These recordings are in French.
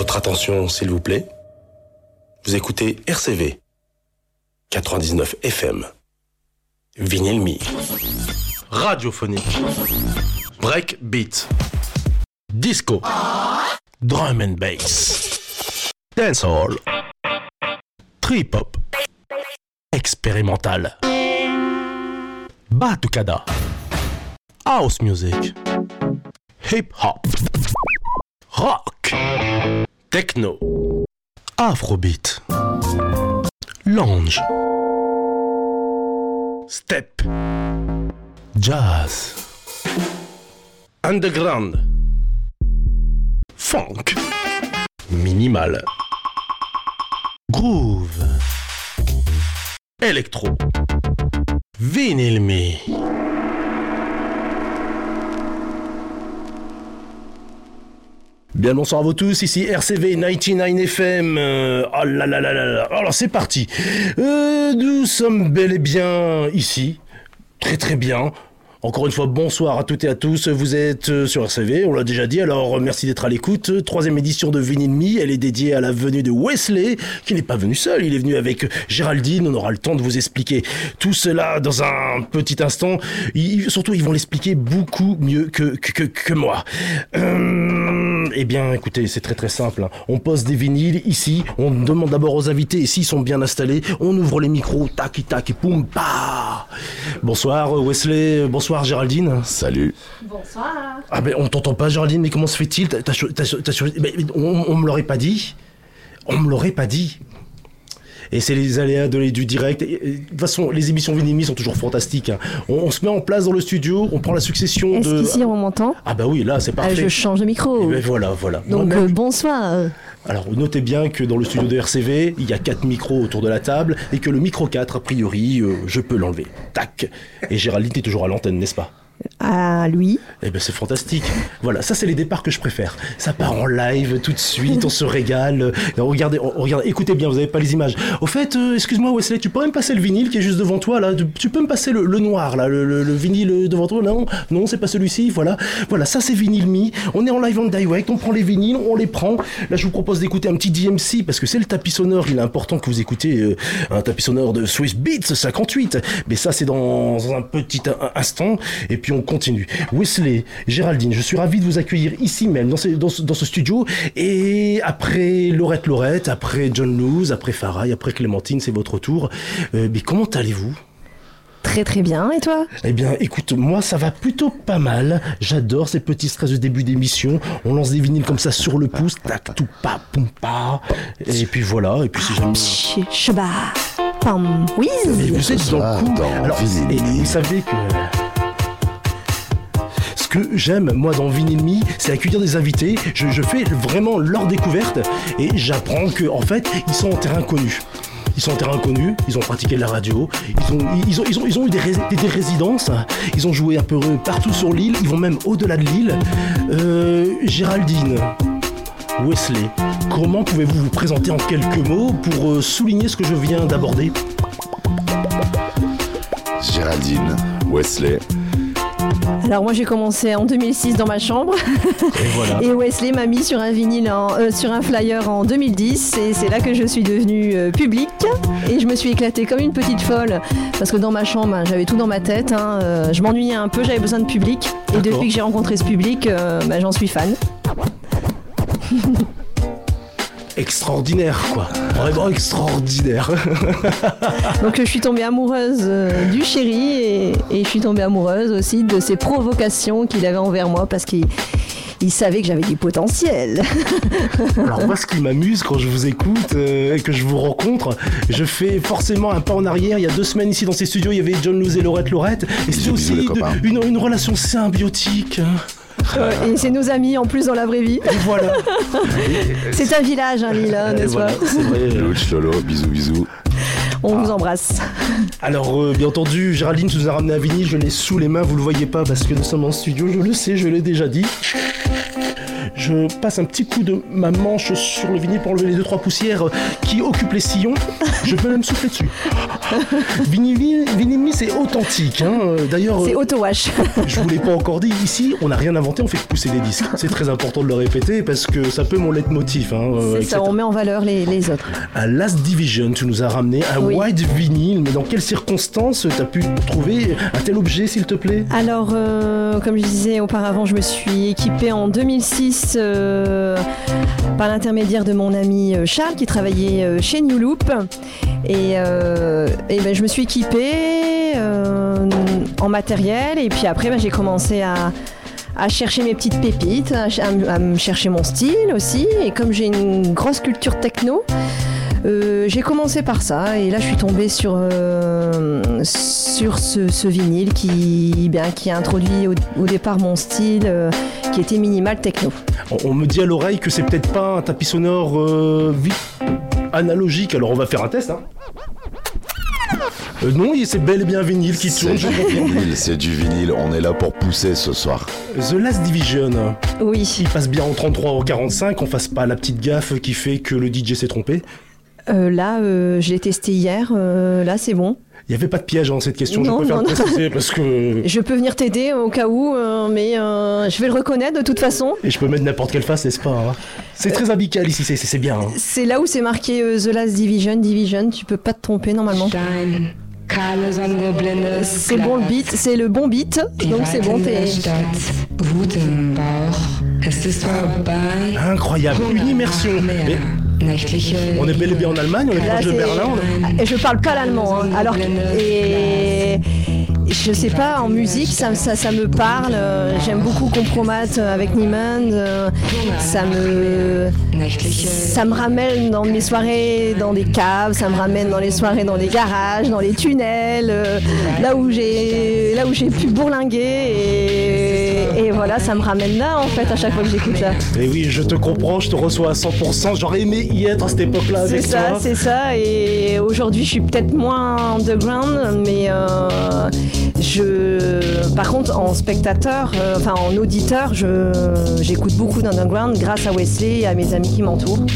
Votre attention, s'il vous plaît. Vous écoutez RCV 99 FM. Vinyl Me. Radiophonique. Breakbeat. Disco. Drum and bass. Dancehall. Trip hop. Expérimental. Batucada. House music. Hip hop. Rock. Techno. Afrobeat. Lounge. Step. Jazz. Underground. Funk. Minimal. Groove. Electro. Vinyl me. Bien bonsoir à vous tous, ici RCV 99 FM. Oh là là là là là. Alors c'est parti. Euh, nous sommes bel et bien ici. Très très bien. Encore une fois, bonsoir à toutes et à tous. Vous êtes euh, sur RCV, on l'a déjà dit, alors euh, merci d'être à l'écoute. Troisième édition de Vinyl Me, elle est dédiée à la venue de Wesley, qui n'est pas venu seul, il est venu avec Géraldine. On aura le temps de vous expliquer tout cela dans un petit instant. Surtout, ils vont l'expliquer beaucoup mieux que, moi. Euh, eh bien, écoutez, c'est très très simple. hein. On pose des vinyles ici, on demande d'abord aux invités, s'ils sont bien installés, on ouvre les micros, tac, tac, et poum, pa Bonsoir Wesley, bonsoir Géraldine. Salut. Bonsoir. Ah ben on t'entend pas Géraldine, mais comment se fait-il T'as- t'as t'as on, on me l'aurait pas dit. On me l'aurait pas dit. Et c'est les aléas de, du direct. Et- et De toute façon, les émissions Vinimi sont toujours fantastiques. hein. On, on se met en place dans le studio, on prend la succession Est-ce de... qu'ici on m'entend Ah bah oui, là c'est Euh, parfait. Je change de Et micro. ben voilà, voilà. Donc euh, bonsoir. Alors notez bien que dans le studio de RCV, il y a quatre micros autour de la table et que le micro 4, a priori, euh, je peux l'enlever. Tac. Et Géraldine est toujours à l'antenne, n'est-ce pas? À lui. Eh ben c'est fantastique. Voilà, ça c'est les départs que je préfère. Ça part en live tout de suite, on se régale. Regardez, regardez, écoutez bien, vous avez pas les images. Au fait, euh, excuse-moi Wesley, tu peux me passer le vinyle qui est juste devant toi là? Tu- peux me passer le, noir là, le, le- le vinyle devant toi? Non, non, c'est pas celui-ci. Voilà, voilà, ça c'est vinyle me. On est en live en direct, on prend les vinyles, on les prend. Là, je vous propose d'écouter un petit DMC parce que c'est le tapis sonore. Il est important que vous écoutiez euh, un tapis sonore de Swiss Beats 58. Mais ça, c'est dans un petit in- instant. Et puis on continue. Wesley, Géraldine, je suis ravi de vous accueillir ici même, dans ce, dans ce, dans ce studio. Et après Laurette Laurette, après John Luz, après Farai, après Clémentine, c'est votre tour. Euh, mais comment allez-vous? Très très bien. Et toi? Eh bien, écoute, moi, ça va plutôt pas mal. J'adore ces petits stress de début d'émission. On lance des vinyles comme ça sur le pouce, tac, tout pas, poum pas. Et puis voilà. Et puis si jamais. Psh, Cheba. Pam. Whiz. vous savez, dans Ah, le coup. dans Alors, et, vous savez que. Que j'aime, moi, dans Vinyl Me, c'est accueillir des invités. Je, fais vraiment leur découverte et j'apprends que, en fait, ils sont en terrain connu. Ils sont en terrain connu, ils ont pratiqué la radio, ils ont, eu des, rés- des- des résidences, ils ont joué un peu partout sur l'île, ils vont même au-delà de l'île. Euh, Géraldine, Wesley, comment pouvez-vous vous présenter en quelques mots pour euh, souligner ce que je viens d'aborder? Géraldine, Wesley. Alors moi j'ai commencé en 2006 dans ma chambre. Et voilà. et Wesley m'a mis sur un vinyle, en- euh, sur un flyer en 2010 et c'est là que je suis devenue euh, publique. Et je me suis éclatée comme une petite folle. Parce que dans ma chambre hein, j'avais tout dans ma tête, hein, euh, je m'ennuyais un peu, j'avais besoin de public. Et depuis que j'ai rencontré ce public, bah, j'en suis fan. extraordinaire, quoi. Vraiment extraordinaire. Donc je suis tombée amoureuse euh, du chéri et, et je suis tombée amoureuse aussi de ses provocations qu'il avait envers moi parce qu'il il savait que j'avais du potentiel. Alors moi, ce qui m'amuse quand je vous écoute euh, et que je vous rencontre, je fais forcément un pas en arrière. Il y a deux semaines ici dans ces studios, il y avait John Luz et Laurette Laurette. Et bisous, aussi de- une, une relation symbiotique. Euh, et c'est nos amis en plus dans la vraie vie. Et voilà. C'est un village, hein, n'est-ce voilà, pas c'est vrai. Louch Lolo, bisous, bisous. On vous embrasse. Alors, euh, bien entendu, Géraldine tu nous a ramené un vinyle, je l'ai sous les mains, vous le voyez pas parce que nous sommes en studio, je le sais, je l'ai déjà dit. Je passe un petit coup de ma manche sur le vinyle pour enlever les deux trois poussières euh, qui occupent les sillons. Je peux même souffler dessus. Vinyle, vinyle c'est authentique. hein. Euh, D'ailleurs, C'est euh, auto-wash. je vous l'ai pas encore dit, ici, on n'a rien inventé, on fait pousser des disques. C'est très important de le répéter parce que ça peut mon leitmotiv. Hein, C'est ça, on met en valeur les, les autres. À Last Division, tu nous as ramené un Oui. white vinyle, mais dans quelles circonstances t'as pu trouver un tel objet, s'il te plaît? Alors, euh, comme je disais auparavant, je me suis équipée en 2006 euh, par l'intermédiaire de mon ami euh, Charles qui travaillait euh, chez New Loop. Et, et ben, je me suis équipée en matériel et puis après ben, j'ai commencé à, à chercher mes petites pépites, à, à me chercher mon style aussi. Et comme j'ai une grosse culture techno, euh, j'ai commencé par ça et là je suis tombée sur, euh, sur ce, ce vinyle qui, bien, qui a introduit au, au départ mon style euh, qui était minimal techno. on, on me dit à l'oreille que c'est peut-être pas un tapis sonore euh, vi- analogique, alors on va faire un test. Hein. Euh, non, c'est bel et bien vinyle qui C'est tourne, c'est du vinyle. On est là pour pousser ce soir. The Last Division, Oui, il passe bien en 33 ou 45, on fasse pas la petite gaffe qui fait que le DJ s'est trompé. Euh, là euh, je l'ai testé hier, euh, là c'est bon. Il n'y avait pas de piège dans cette question, Non, je préfère non, le non. préciser parce que. Je peux venir t'aider au cas où, euh, mais euh, je vais le reconnaître de toute façon. Et je peux mettre n'importe quelle face, n'est-ce pas hein? C'est très amical ici, c'est- c'est c'est bien. hein. C'est là où c'est marqué euh, The Last Division, Division, tu peux pas te tromper normalement. C'est bon le beat, c'est le bon beat, donc c'est bon, t'es... Incroyable, une immersion. Mais on est bel et bien en Allemagne, on est proche de Berlin. Et je parle pas l'allemand, hein. alors que- et je sais pas en musique ça, ça, ça me parle. euh, J'aime beaucoup Compromat avec Niemann. euh, Ça me ça me ramène dans mes soirées dans des caves, ça me ramène dans les soirées dans des garages, dans les tunnels, euh, là où j'ai là où j'ai pu bourlinguer et, et voilà ça me ramène là en fait à chaque fois que j'écoute ça. Et oui, je te comprends, je te reçois à 100%. J'aurais aimé y être à cette époque-là C'est avec ça, toi. c'est ça. Et aujourd'hui, je suis peut-être moins underground, mais euh, je, par contre, en spectateur, euh, enfin en auditeur, j'écoute beaucoup d'underground grâce à Wesley et à mes amis qui m'entourent.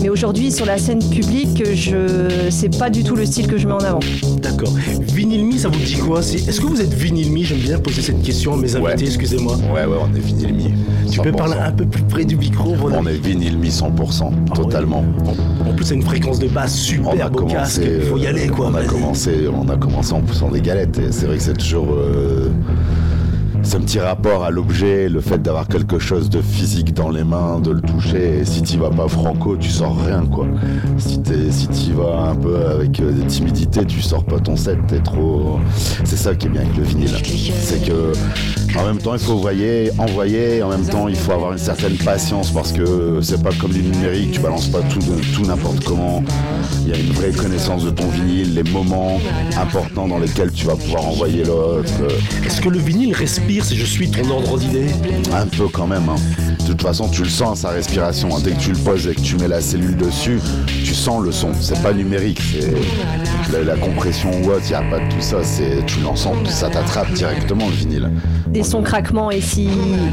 Mais aujourd'hui, sur la scène publique, je, c'est pas du tout le style que je mets en avant. D'accord. Vinyl Me, ça vous dit quoi? Est-ce que vous êtes Vinyl Me? J'aime bien poser cette question à mes invités, Ouais. excusez-moi. Ouais, ouais, on est vinyle mi. Tu peux 100%. parler un peu plus près du micro, On est vinyle mi 100%, Ah totalement. En, en plus, c'est une fréquence de basse On a super beau casque. commencé, Faut y euh, aller, quoi. On a commencé, on a commencé en poussant des galettes. Et c'est vrai que c'est toujours euh, ce petit rapport à l'objet, le fait d'avoir quelque chose de physique dans les mains, de le toucher. Et si tu vas pas franco, tu sors rien, quoi. Si t'y vas un peu avec euh, des timidités, tu sors pas ton set. T'es trop. C'est ça qui est bien avec le vinyle. C'est que en même temps, il faut envoyer, envoyer. En même temps, il faut avoir une certaine patience parce que c'est pas comme du numérique. Tu balances pas tout, n'importe comment. Il y a une vraie connaissance de ton vinyle, les moments importants dans lesquels tu vas pouvoir envoyer l'autre. Est-ce que le vinyle respire si je suis ton ordre d'idée? Un peu quand même. hein. De toute façon, tu le sens sa respiration. Dès que tu le poses et que tu mets la cellule dessus, tu sens le son. C'est pas numérique. C'est la, la compression ou autre. Il y a pas de tout ça. C'est tu l'entends, ça t'attrape directement le vinyle. Des sons craquements et si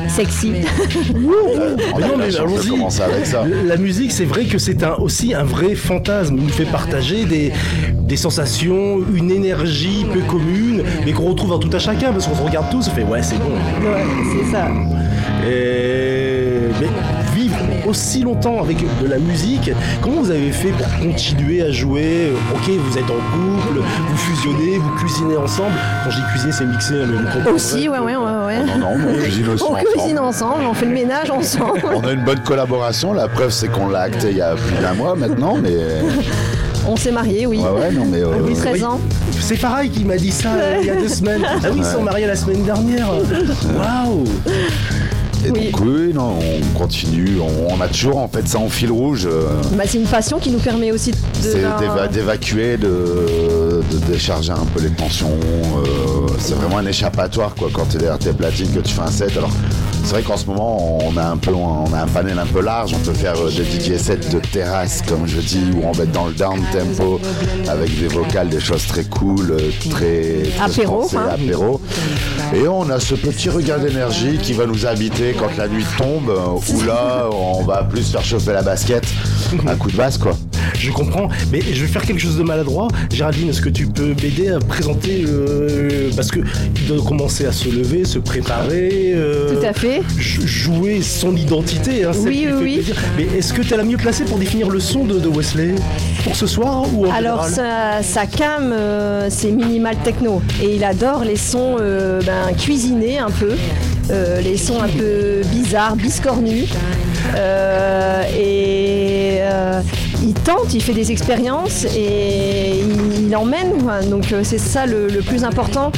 sexy. On a non, eu la musique, c'est vrai que c'est un, aussi un vrai fantasme. Il nous fait partager des, des sensations, une énergie peu commune, mais qu'on retrouve en tout à chacun, parce qu'on se regarde tous, on fait ouais, c'est bon. Ouais, c'est ça. Et... Mais vivre aussi longtemps avec de la musique, comment vous avez fait pour continuer à jouer? Ok, vous êtes en couple, vous fusionnez, vous cuisinez ensemble. Quand je dis cuisiner, c'est mixer, hein, mais vous. Aussi, ouais, ouais, ouais, ouais. Non, non, on cuisine aussi On cuisine ensemble. ensemble, on fait le ménage ensemble. On a une bonne collaboration. La preuve, c'est qu'on l'a acté il y a plus d'un mois maintenant. Mais On s'est mariés, oui. ouais, ouais, non, mais euh, Oui, 13 ans. C'est pareil qui m'a dit ça euh, il y a deux semaines. Ah oui, ils sont mariés la semaine dernière. Waouh Et Oui. donc oui, non, on continue, on, on a toujours en fait ça en fil rouge. euh, Bah, c'est une passion qui nous permet aussi de. c'est ben, d'éva- d'évacuer, de, de décharger un peu les tensions. euh, c'est vraiment un échappatoire quoi quand t'es derrière tes platines que tu fais un set. Alors C'est vrai qu'en ce moment, on a un peu, on a un panel un peu large. On peut faire euh, des DJ sets de terrasse, comme je dis, où on va être dans le down tempo avec des vocales, des choses très cool, euh, très, très Apéro, hein. apéro. Et on a ce petit regard d'énergie qui va nous habiter quand la nuit tombe, où là, on va plus faire chauffer la basket, un coup de basse, quoi. Je comprends, mais je vais faire quelque chose de maladroit. Géraldine, est-ce que tu peux m'aider à présenter euh, Parce que il doit commencer à se lever, se préparer. euh, Tout à fait. jou- Jouer son identité, hein, Oui, oui, oui. Mais est-ce que tu es la mieux placée pour définir le son de, de Wesley? Pour ce soir ou en Alors sa, sa cam, euh, c'est minimal techno et il adore les sons euh, ben, cuisinés un peu, euh, les sons un peu bizarres, biscornus. Euh, et euh, il tente, il fait des expériences et il, il emmène. quoi. Donc euh, c'est ça le, le plus important.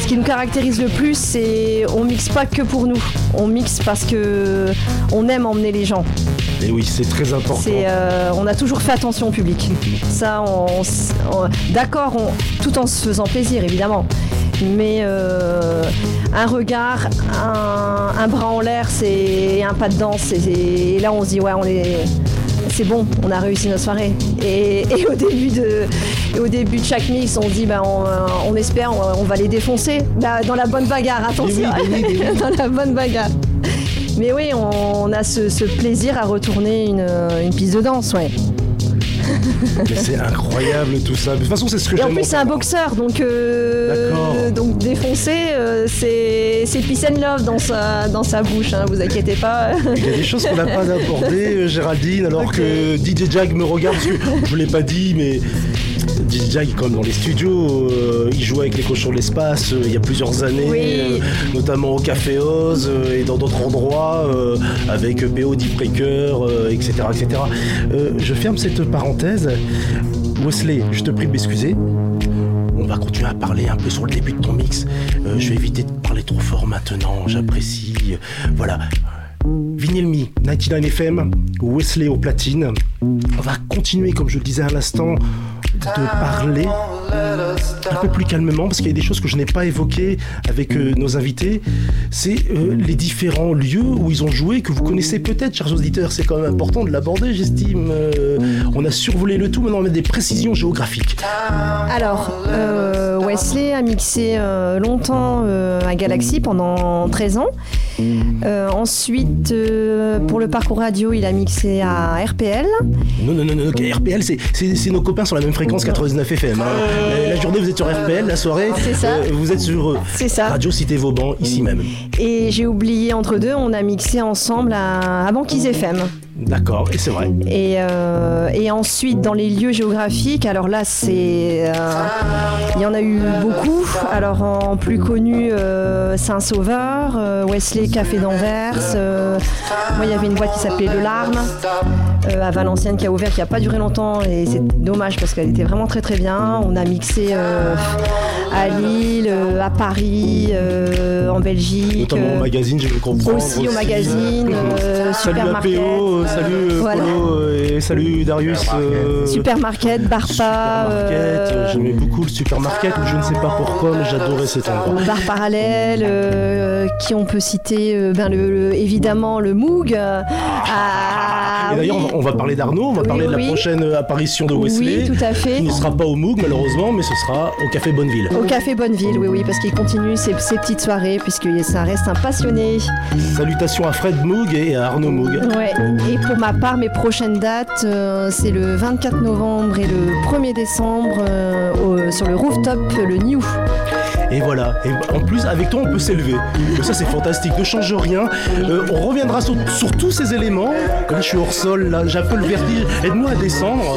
Ce qui nous caractérise le plus, c'est on mixe pas que pour nous, on mixe parce que on aime emmener les gens. Et oui, c'est très important. Euh, on a toujours fait attention au public. Ça, on, d'accord, tout en se faisant plaisir, évidemment. Mais euh, un regard, un, un bras en l'air, c'est un pas de danse. Et là, on se dit, ouais, on est, c'est bon, on a réussi notre soirée. Et, et au, début de, et au début de chaque mix, on dit, ben, on, euh, on espère, on, on va les défoncer. Bah, dans la bonne bagarre, attention. Eh oui, eh oui, eh oui. dans la bonne bagarre. Mais oui, on a ce, ce plaisir à retourner une, une piste de danse, ouais. Mais c'est incroyable tout ça. De toute façon, c'est ce que Et en plus, c'est un boxeur, donc, euh, donc défoncer, euh, c'est c'est peace and love dans sa, dans sa bouche, hein, vous inquiétez pas. Il y a des choses qu'on n'a pas abordées, euh, Géraldine, alors que DJ Jag me regarde, parce que je ne l'ai pas dit, mais DJ Jag est comme dans les studios, euh, il joue avec les cochons de l'espace euh, il y a plusieurs années, Oui. euh, notamment au Café Oz et dans d'autres endroits, avec BO Deep Breaker, etc. etc. Je ferme cette parenthèse. Wesley, je te prie de m'excuser. On va continuer à parler un peu sur le début de ton mix. Je vais éviter de parler trop fort maintenant, j'apprécie. Voilà. Vinyl Me, 99 FM, Wesley au platine. On va continuer, comme je le disais à l'instant, de parler un peu plus calmement parce qu'il y a des choses que je n'ai pas évoquées avec euh, nos invités. C'est euh, les différents lieux où ils ont joué que vous connaissez peut-être, chers auditeurs. C'est quand même important de l'aborder, j'estime. Euh, on a survolé le tout, maintenant on met des précisions géographiques. Alors, Wesley a mixé longtemps à Galaxy pendant 13 ans. Euh, ensuite, euh, pour le parcours radio, il a mixé à RPL. Non, non, non, non, RPL, c'est- c'est c'est nos copains sur la même fréquence 99 FM. hein. La, la journée, vous êtes sur RPL, la soirée, C'est ça. euh, vous êtes sur C'est ça. Radio Cité Vauban, ici même. Et j'ai oublié entre deux, on a mixé ensemble à, à Banquise FM. D'accord, et c'est vrai. Et, euh, et ensuite, dans les lieux géographiques, alors là, c'est. euh, il y en a eu beaucoup. Alors, en plus connu, euh, Saint-Sauveur, euh, Wesley Café d'Anvers. euh, moi, il y avait une boîte qui s'appelait Le Larme euh, à Valenciennes qui a ouvert, qui n'a pas duré longtemps. Et c'est dommage parce qu'elle était vraiment très très bien. On a mixé euh, à Lille, euh, à Paris, euh, en Belgique. Notamment au magazine, je veux comprendre. aussi au magazine, euh, salut euh, salut Voilà. Polo, euh, et salut Darius. euh, Supermarket, Barpa. Supermarket, euh, j'aimais beaucoup le supermarket, je ne sais pas pourquoi, mais j'adorais cet endroit. Bar parallèle, euh, qui on peut citer euh, ben le, le- évidemment le Moog. euh, ah, et d'ailleurs, oui. on va- on va parler d'Arnaud, on va Oui, parler de la prochaine apparition de Wesley. Oui, tout à fait. Qui ne sera pas au Moog malheureusement, mais ce sera au Café Bonneville. Au Café Bonneville, oui, oui, parce qu'il continue ses, ses petites soirées, puisque ça reste un passionné. Salutations à Fred Moog et à Arnaud Moog. Ouais. Et pour ma part, mes prochaines dates, euh, c'est le 24 novembre et le 1er décembre euh, sur le rooftop, le New. Et voilà. Et en plus, avec toi, on peut s'élever. Ça, c'est fantastique. Ne change rien. Euh, on reviendra sur, tous ces éléments. Là, je suis hors sol. Là, j'ai un peu le vertige. Aide-moi à descendre.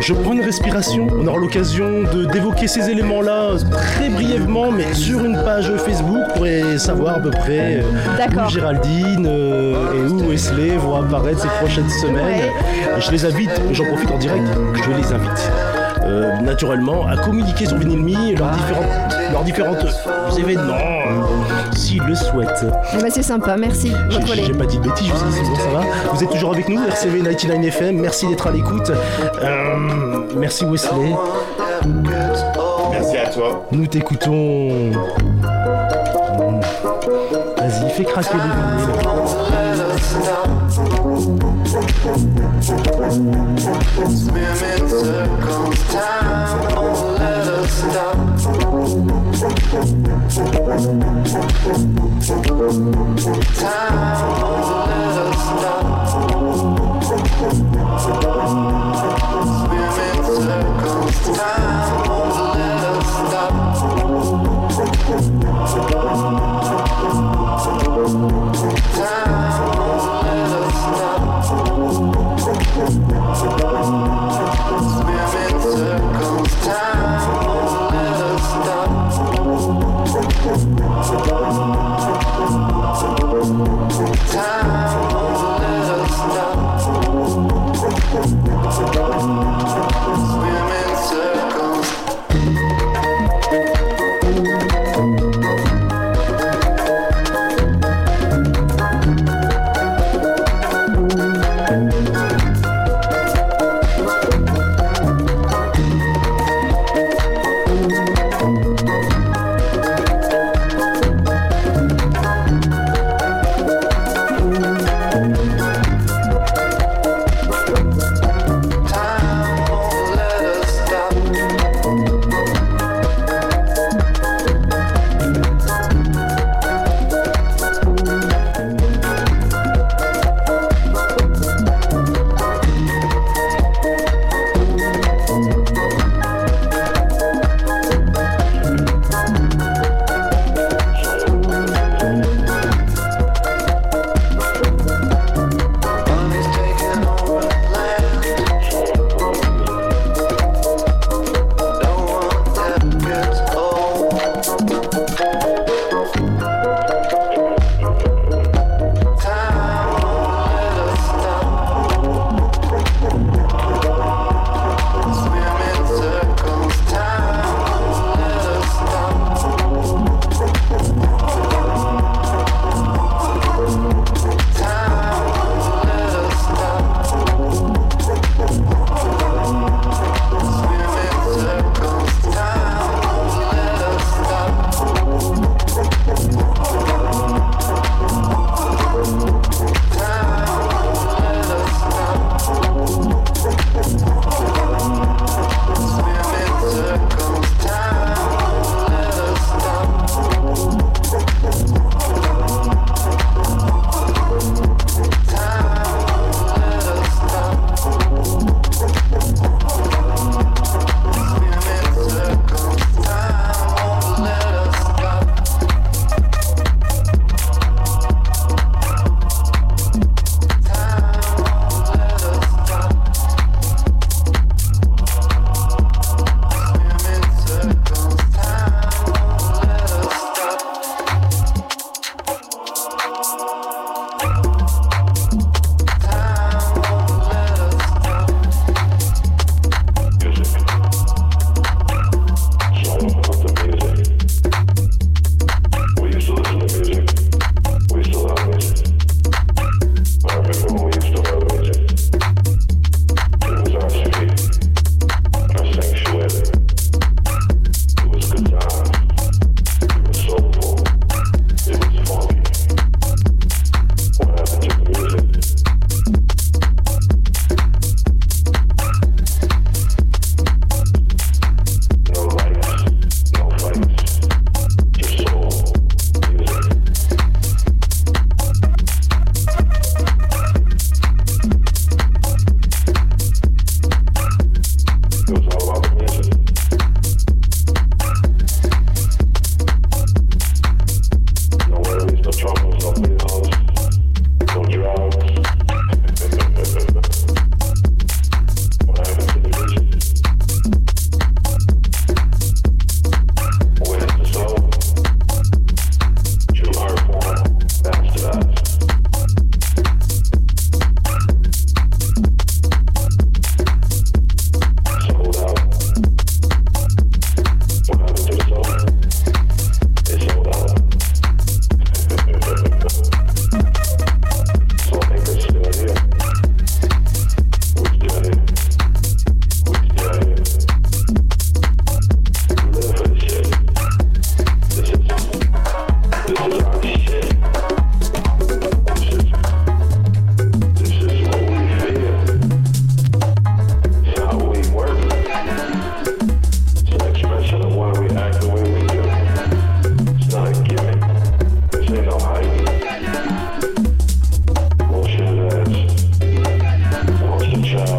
Je prends une respiration. On aura l'occasion de d'évoquer ces éléments-là très brièvement, mais sur une page Facebook pour savoir à peu près euh, où Géraldine euh, et où Wesley vont apparaître ces prochaines semaines. Ouais. Je les invite, j'en profite en direct, je les invite. euh, naturellement à communiquer sur Vinyl Me leurs différentes, leurs différentes euh, événements, s'ils le souhaitent. Eh ben, c'est sympa, merci. J'ai- pas dit de bêtises, jusqu'ici, bon, ça va. Vous êtes toujours avec nous, RCV 99 FM, merci d'être à l'écoute. Euh, merci Wesley, Merci à toi. nous t'écoutons. Vas-y, fait craquer les time won't let us stop.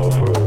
over.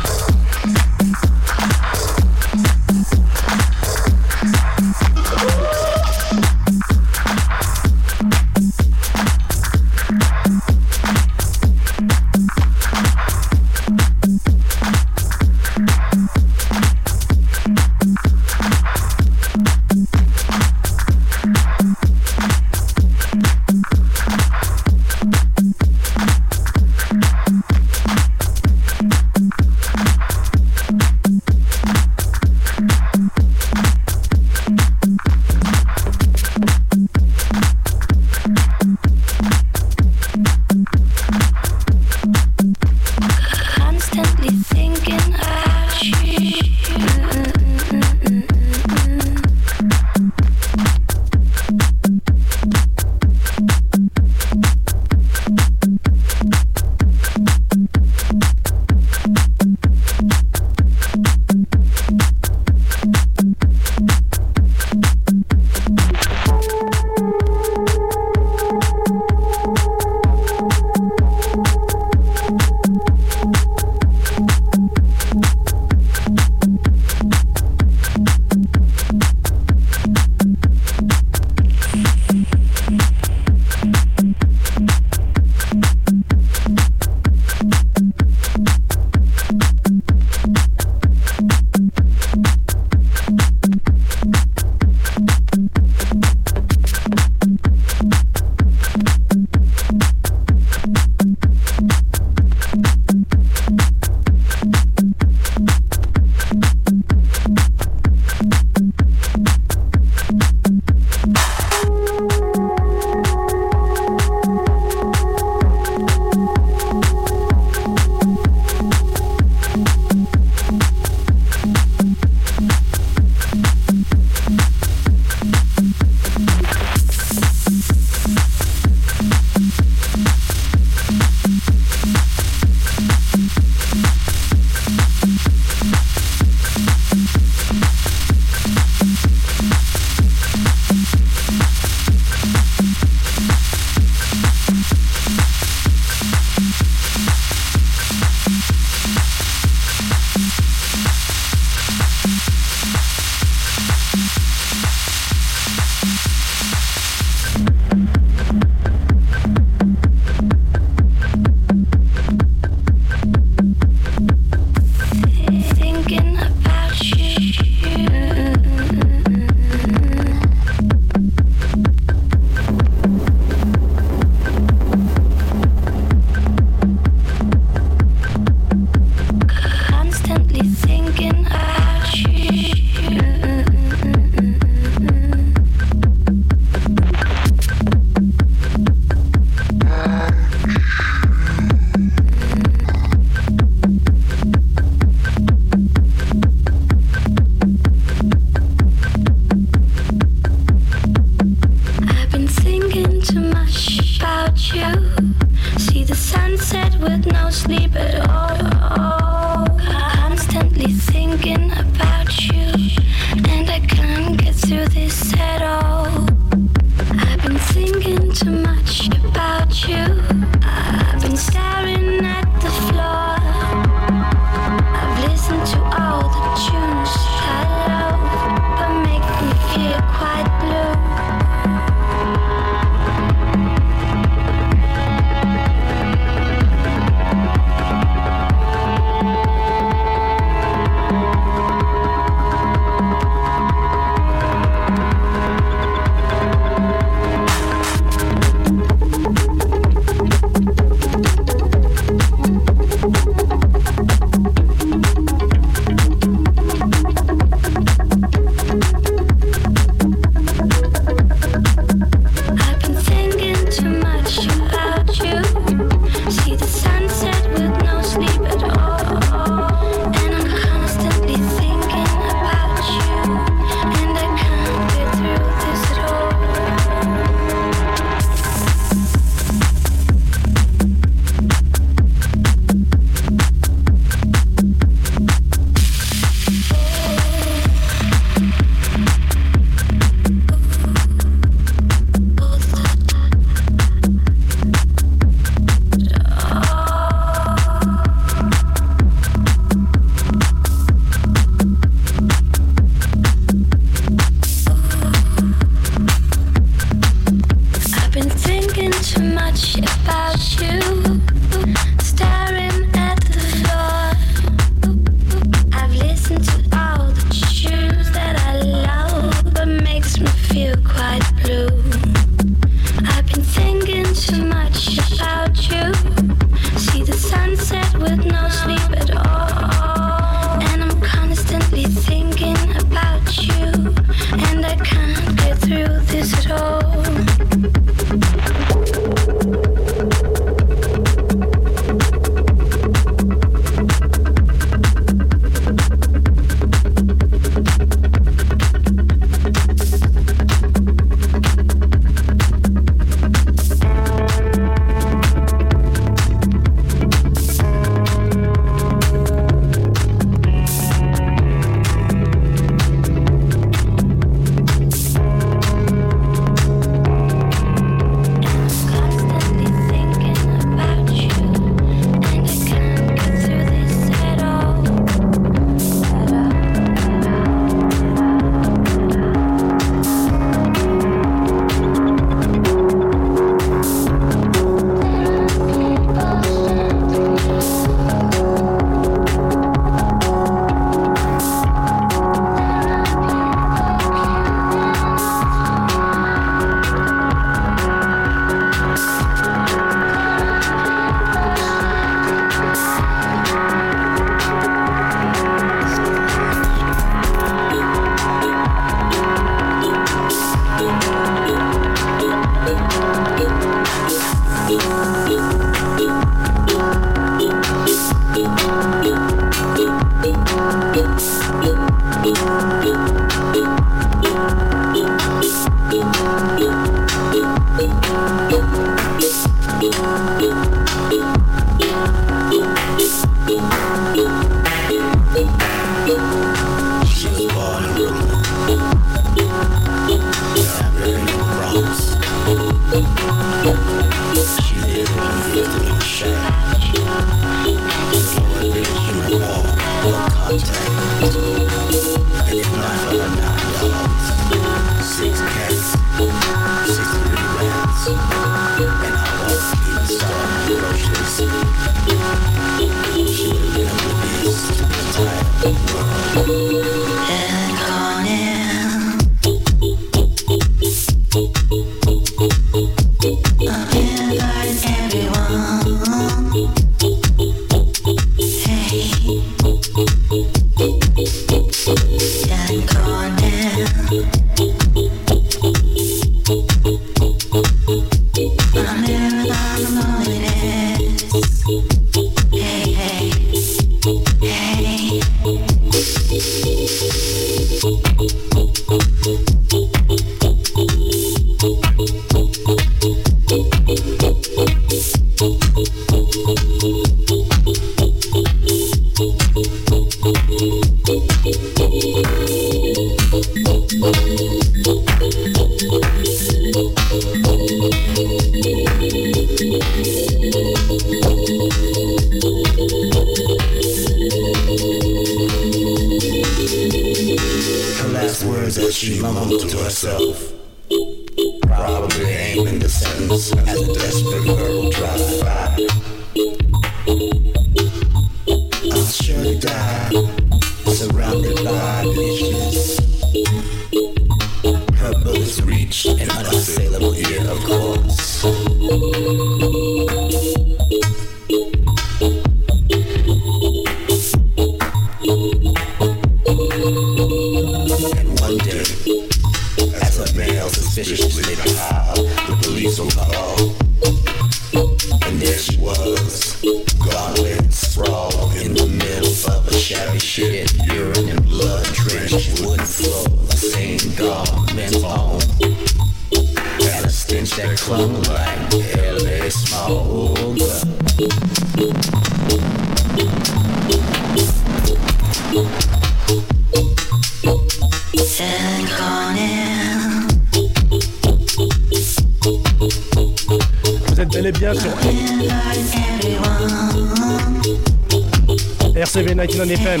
CV99 FM.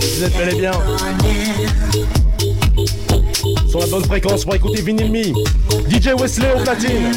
Vous êtes bel et bien sur la bonne fréquence pour écouter Vinyl Me. DJ Wesley au platine.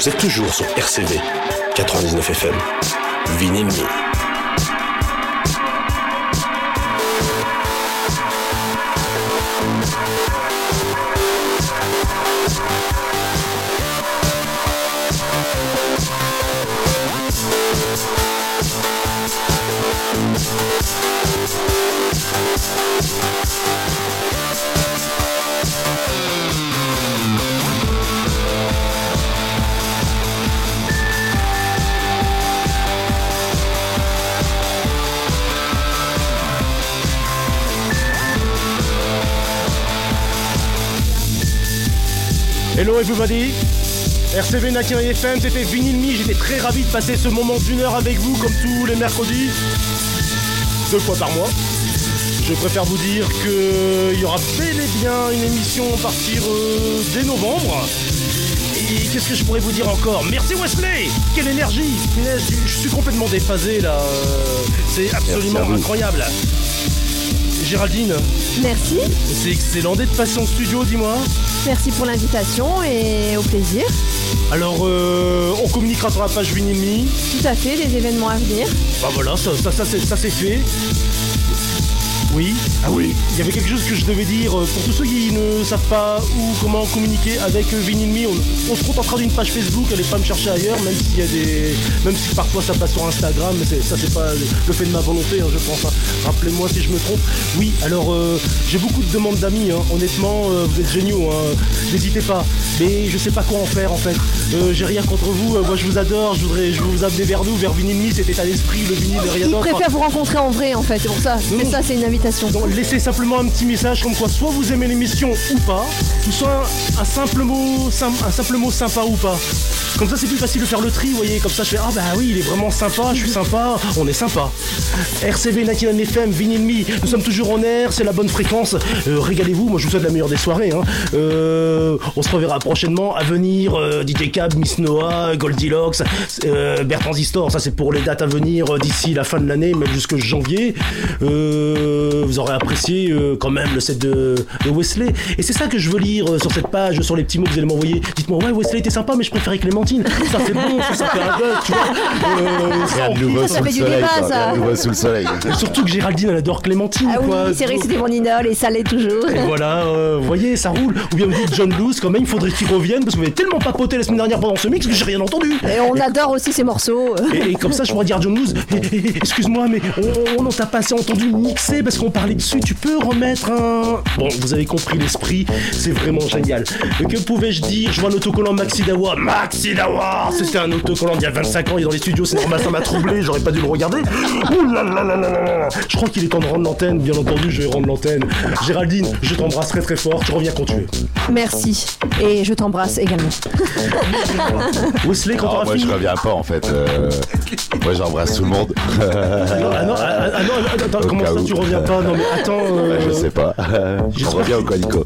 Vous êtes toujours sur RCV 99 FM. Vinyl Hello everybody RCV Nakin FM, c'était Vinyl Me, j'étais très ravi de passer ce moment d'une heure avec vous comme tous les mercredis, deux fois par mois. Je préfère vous dire qu'il y aura bel et bien une émission à partir euh, dès novembre. Et qu'est-ce que je pourrais vous dire encore? Merci Wesley Quelle énergie Punaise, je- suis complètement déphasé là. C'est absolument incroyable. Géraldine, Merci, c'est excellent d'être passé en studio, dis-moi. merci pour l'invitation et au plaisir. Alors, euh, on communiquera sur la page Vinyl Me. Tout à fait, des événements à venir. Bah voilà, ça, ça, ça, ça c'est fait. Oui. Ah oui. Il y avait quelque chose que je devais dire euh, pour tous ceux qui ne savent pas où, comment communiquer avec euh, Vinyl Me. On, on se contentera d'une page Facebook. Allez pas me chercher ailleurs, même s'il y a des, même si parfois ça passe sur Instagram. Mais ça c'est pas le, fait de ma volonté, hein, je pense. hein. Rappelez-moi si je me trompe. Oui. Alors euh, j'ai beaucoup de demandes d'amis. hein. Honnêtement, euh, vous êtes géniaux. hein. N'hésitez pas. Mais je sais pas quoi en faire en fait. Euh, j'ai rien contre vous. Euh, moi je vous adore. Je voudrais, je vous amener vers nous, vers Vinyl Me. Cet état d'esprit, le vinyle, rien d'autre. préfère vous rencontrer en vrai en fait, c'est pour ça. Non. ça, c'est une Donc laissez simplement un petit message comme quoi soit vous aimez l'émission ou pas, ou soit un, simple mot un simple mot sympa ou pas. Comme ça c'est plus facile de faire le tri, vous voyez, comme ça je fais ah bah oui il est vraiment sympa, je suis sympa, on est sympa. RCV 99 FM, Vinyl nous sommes toujours en air, c'est la bonne fréquence. Euh, régalez-vous, moi je vous souhaite la meilleure des soirées. hein. Euh, on se reverra prochainement à venir, euh, DJ Cab, Miss Noah, Goldilocks, euh, Bertrand Zistor, ça c'est pour les dates à venir d'ici la fin de l'année, même jusque janvier. Euh, vous aurez apprécié euh, quand même le set de, de Wesley. Et c'est ça que je veux lire euh, sur cette page, sur les petits mots que vous allez m'envoyer. Dites-moi, ouais, Wesley était sympa, mais je préférais Clémentine. Ça c'est bon, ça, ça fait un buzz, tu vois. Euh, nouveau sous fait le soleil. nouveau sous le soleil. Et surtout que Géraldine, elle adore Clémentine, Ah oui, c'est vrai que c'était mon idole et ça l'est toujours. Et voilà, euh, vous voyez, ça roule. Ou bien vous dites John Luce, quand même, il faudrait qu'il revienne parce que vous avez tellement papoté la semaine dernière pendant ce mix que j'ai rien entendu. Et on adore aussi ces morceaux. Et, et comme ça, je pourrais dire à John Luce, Eh, eh, eh, excuse-moi, mais on, on, on t'a pas assez entendu mixer parce parlait dessus. Tu peux remettre un. Bon, vous avez compris l'esprit, c'est vraiment génial. Et que pouvais-je dire? Je vois un autocollant Maxi Dawa. Maxi Dawa C'était un autocollant d'il y a 25 ans, il est dans les studios, c'est normal, ça m'a troublé, j'aurais pas dû le regarder. Ouh là là là là là là. Je crois qu'il est temps de rendre l'antenne, bien entendu, je vais rendre l'antenne. Géraldine, je t'embrasse très très fort, tu reviens quand tu veux. Merci. Et je t'embrasse également. Wesley, quand t'auras moi, fini. je reviens pas en fait. Euh, moi, j'embrasse tout le monde. Ah non, ah non, ah, ah, non, attends, comment ça où. tu reviens pas Non mais attends. euh, je sais pas. Je reviens au Colico.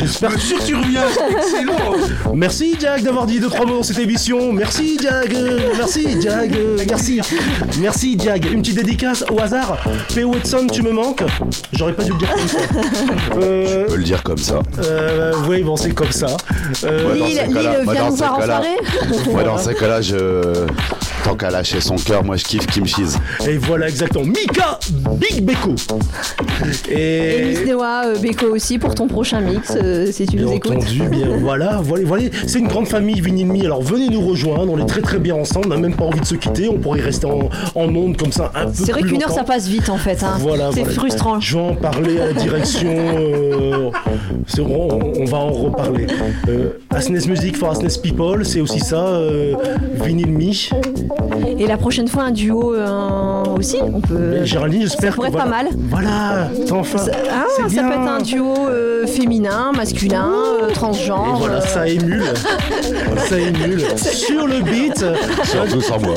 J'espère que sûr que tu reviens. Excellent. Merci Jack d'avoir dit deux trois mots dans cette émission. Merci Jack. Merci Jack. Merci. Merci Jack. Une petite dédicace au hasard. P.O. Watson, tu me manques. J'aurais pas dû le dire comme ça. Euh, Je peux le dire comme ça. euh, oui, bon, c'est comme ça. Euh, Lille, Lille moi, vient dans nous voir en soirée. Moi, dans ces cas-là, je. Tant qu'à lâcher son cœur, moi, je kiffe Kim Cheese. Et voilà exactement. Mika Big Beko. Et Miss Noah, euh, Beko aussi pour ton prochain mix, euh, si tu Bien nous écoutes. entendu, bien voilà, voilà, voilà. c'est une grande famille Vinyl Me, alors venez nous rejoindre, on est très très bien ensemble, on n'a même pas envie de se quitter, on pourrait rester en, en onde comme ça un peu C'est vrai qu'une heure ça passe vite en fait. hein. Voilà, c'est voilà. frustrant. Je vais en parler à la direction. euh, c'est- on, on va en reparler. Euh, Asnes Music for Asnes People, c'est aussi ça. Vinyl Me. Et la prochaine fois un duo aussi, on peut. Et Géraldine, j'espère pourrait que. être pas mal. Voilà, c'est enfin. Ah, c'est ça peut être un duo euh, féminin, masculin, euh, Et transgenre. voilà, euh, ça émule. ça émule. Sur le beat. Surtout sans moi.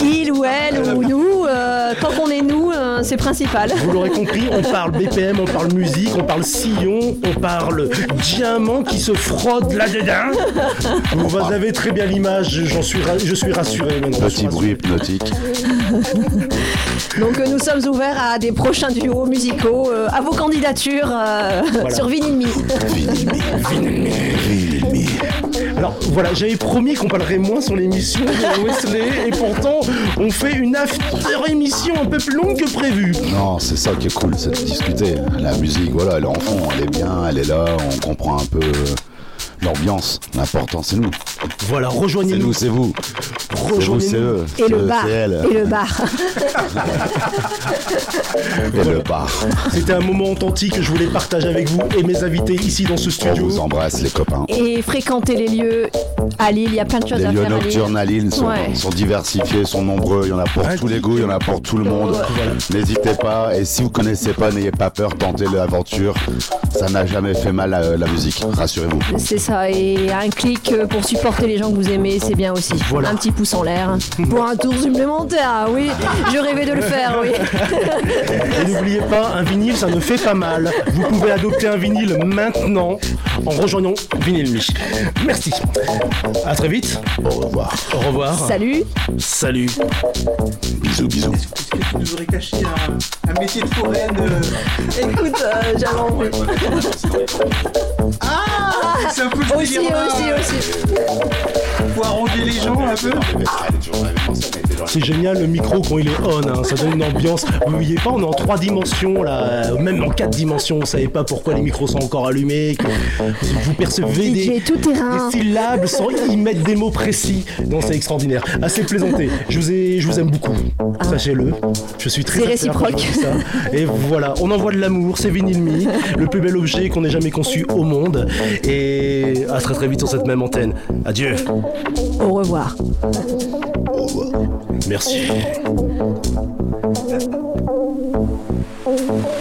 il ou elle ou nous, euh, tant qu'on est nous, euh, c'est principal. Vous l'aurez compris, on parle BPM, on parle musique, on parle sillon, on parle diamant qui se frotte là-dedans. Vous avez très bien l'image, j'en suis, ra- je suis rassuré maintenant. Petit bruit hypnotique. Donc euh, nous sommes ouverts à des prochains duos musicaux, euh, à vos candidatures euh, sur Vinyl Me. rassuré. Alors voilà, j'avais promis qu'on parlerait moins sur l'émission de Wesley et pourtant on fait une after émission un peu plus longue que prévu. Non, c'est ça qui est cool, c'est de discuter. La musique, voilà, elle est en fond, elle est bien, elle est là, on comprend un peu l'ambiance. L'important, c'est nous. Voilà, rejoignez-nous. nous, c'est vous. C'est vous, Rejoignez-nous. Et le bar. Et le bar. Et le bar. C'était un moment authentique que je voulais partager avec vous et mes invités ici dans ce On studio. vous embrasse, les copains. Et fréquenter les lieux à Lille, il y a plein de choses Les à lieux faire à Lille. nocturnes à Lille sont, Ouais. sont diversifiés, sont nombreux. Il y en a pour tous les goûts, il y en a pour tout le monde. N'hésitez pas. Et si vous connaissez pas, n'ayez pas peur, tentez l'aventure. Ça n'a jamais fait mal à la musique. Rassurez-vous. C'est ça, et un clic euh, pour supporter les gens que vous aimez, c'est bien aussi. Voilà. Un petit pouce en l'air. Pour un tour supplémentaire, ah oui, je rêvais de le faire, oui. Et n'oubliez pas, un vinyle, ça ne fait pas mal. Vous pouvez adopter un vinyle maintenant en rejoignant Vinyl Mich. Merci. À très vite. Au revoir. Au revoir. Salut Salut. Bisous, bisous. Est-ce que tu nous aurais caché un, un métier de foraine euh, Écoute, euh, j'avais envie. Ah C'est un peu le Aussi, délire, aussi, aussi. Faut arranger les gens un peu. C'est génial le micro quand il est on, hein, ça donne une ambiance. Vous voyez pas, on est en trois dimensions là, même en quatre dimensions. Vous savez pas pourquoi les micros sont encore allumés. vous percevez des, tout des syllabes sans y mettre des mots précis. Non, c'est extraordinaire. Assez plaisanté. Je vous, ai, je vous aime beaucoup. Sachez-le. Je suis très réciproque. ça. Et voilà, on envoie de l'amour. C'est Vinyl Me, le plus bel objet qu'on ait jamais conçu au monde. Et à très très vite sur cette même antenne. Adieu. Au revoir. Merci.